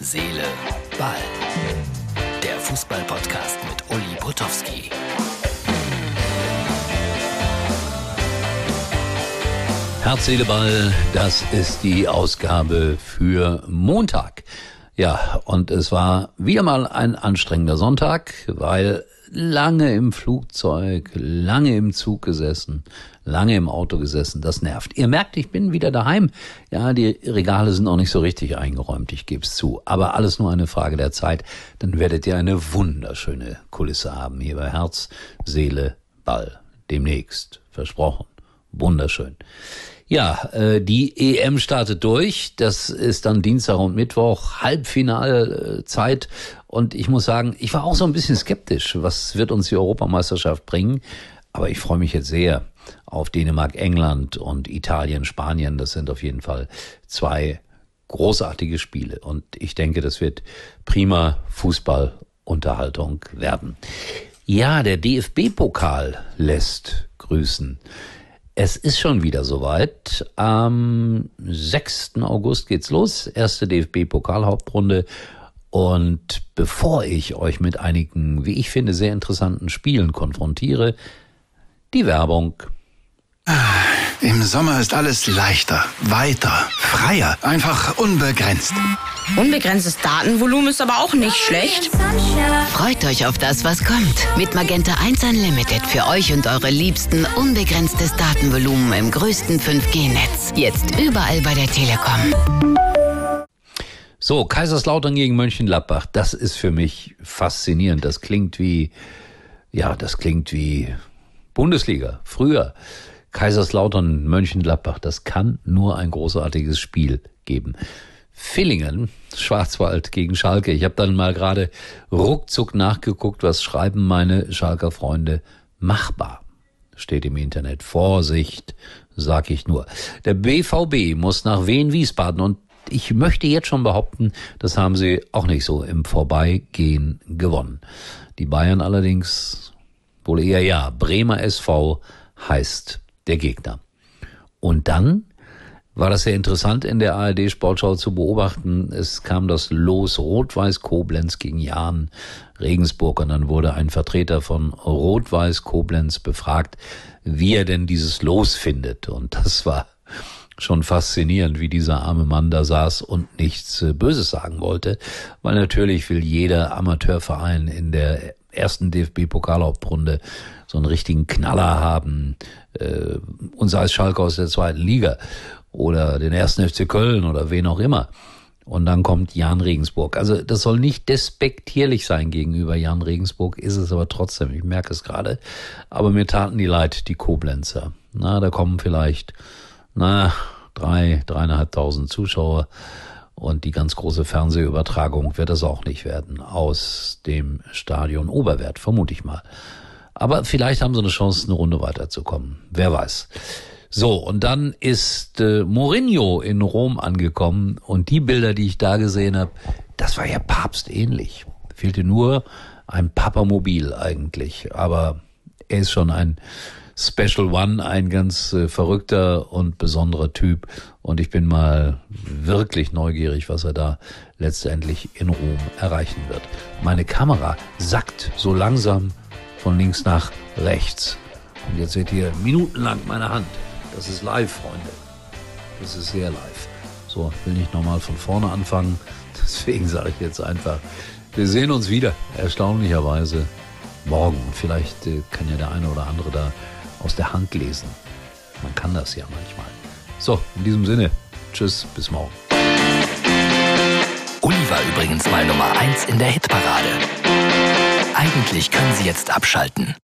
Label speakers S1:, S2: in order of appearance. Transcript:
S1: Seele, Ball. Der Fußball-Podcast mit Uli Potowski. Herz, Seele, Ball, das ist die Ausgabe für Montag. Ja, und es war wieder mal ein anstrengender Sonntag, weil lange im Flugzeug, lange im Zug gesessen, lange im Auto gesessen, das nervt. Ihr merkt, ich bin wieder daheim. Ja, die Regale sind noch nicht so richtig eingeräumt, ich gebe es zu. Aber alles nur eine Frage der Zeit. Dann werdet ihr eine wunderschöne Kulisse haben hier bei Herz, Seele, Ball. Demnächst. Versprochen. Wunderschön. Ja, äh, die EM startet durch. Das ist dann Dienstag und Mittwoch, Halbfinalzeit. Und ich muss sagen, ich war auch so ein bisschen skeptisch. Was wird uns die Europameisterschaft bringen? Aber ich freue mich jetzt sehr auf Dänemark, England und Italien, Spanien. Das sind auf jeden Fall zwei großartige Spiele. Und ich denke, das wird prima Fußballunterhaltung werden. Ja, der DFB-Pokal lässt grüßen. Es ist schon wieder soweit. Am 6. August geht's los. Erste DFB-Pokalhauptrunde. Und bevor ich euch mit einigen, wie ich finde, sehr interessanten Spielen konfrontiere, die Werbung.
S2: Im Sommer ist alles leichter, weiter, freier, einfach unbegrenzt.
S3: Unbegrenztes Datenvolumen ist aber auch nicht schlecht.
S4: Freut euch auf das, was kommt. Mit Magenta 1 Unlimited für euch und eure Liebsten unbegrenztes Datenvolumen im größten 5G-Netz. Jetzt überall bei der Telekom.
S1: So, Kaiserslautern gegen Mönchengladbach, das ist für mich faszinierend. Das klingt wie, ja, das klingt wie Bundesliga, früher. Kaiserslautern, Mönchengladbach, das kann nur ein großartiges Spiel geben. Villingen, Schwarzwald gegen Schalke. Ich habe dann mal gerade ruckzuck nachgeguckt, was schreiben meine Schalker Freunde. Machbar steht im Internet. Vorsicht, sag ich nur. Der BVB muss nach Wien-Wiesbaden und ich möchte jetzt schon behaupten, das haben sie auch nicht so im Vorbeigehen gewonnen. Die Bayern allerdings wohl eher ja. Bremer SV heißt der Gegner. Und dann war das sehr interessant in der ARD Sportschau zu beobachten. Es kam das Los Rot-Weiß Koblenz gegen Jahn Regensburg und dann wurde ein Vertreter von Rot-Weiß Koblenz befragt, wie er denn dieses Los findet. Und das war schon faszinierend, wie dieser arme Mann da saß und nichts äh, Böses sagen wollte, weil natürlich will jeder Amateurverein in der ersten DFB-Pokalhauptrunde so einen richtigen Knaller haben, äh, und sei es Schalke aus der zweiten Liga oder den ersten FC Köln oder wen auch immer. Und dann kommt Jan Regensburg. Also das soll nicht despektierlich sein gegenüber Jan Regensburg, ist es aber trotzdem. Ich merke es gerade. Aber mir taten die leid, die Koblenzer. Na, da kommen vielleicht, na, drei, dreieinhalbtausend Zuschauer. Und die ganz große Fernsehübertragung wird es auch nicht werden aus dem Stadion Oberwert, vermute ich mal. Aber vielleicht haben sie eine Chance, eine Runde weiterzukommen. Wer weiß. So, und dann ist äh, Mourinho in Rom angekommen und die Bilder, die ich da gesehen habe, das war ja papstähnlich. Fehlte nur ein Papamobil eigentlich, aber er ist schon ein Special One, ein ganz äh, verrückter und besonderer Typ und ich bin mal wirklich neugierig, was er da letztendlich in Rom erreichen wird. Meine Kamera sackt so langsam von links nach rechts. Und jetzt seht ihr minutenlang meine Hand. Das ist live, Freunde. Das ist sehr live. So, will nicht nochmal von vorne anfangen. Deswegen sage ich jetzt einfach, wir sehen uns wieder, erstaunlicherweise morgen. Vielleicht äh, kann ja der eine oder andere da aus der Hand lesen. Man kann das ja manchmal. So, in diesem Sinne, tschüss, bis morgen.
S5: Uli war übrigens mal Nummer 1 in der Hitparade. Eigentlich können Sie jetzt abschalten.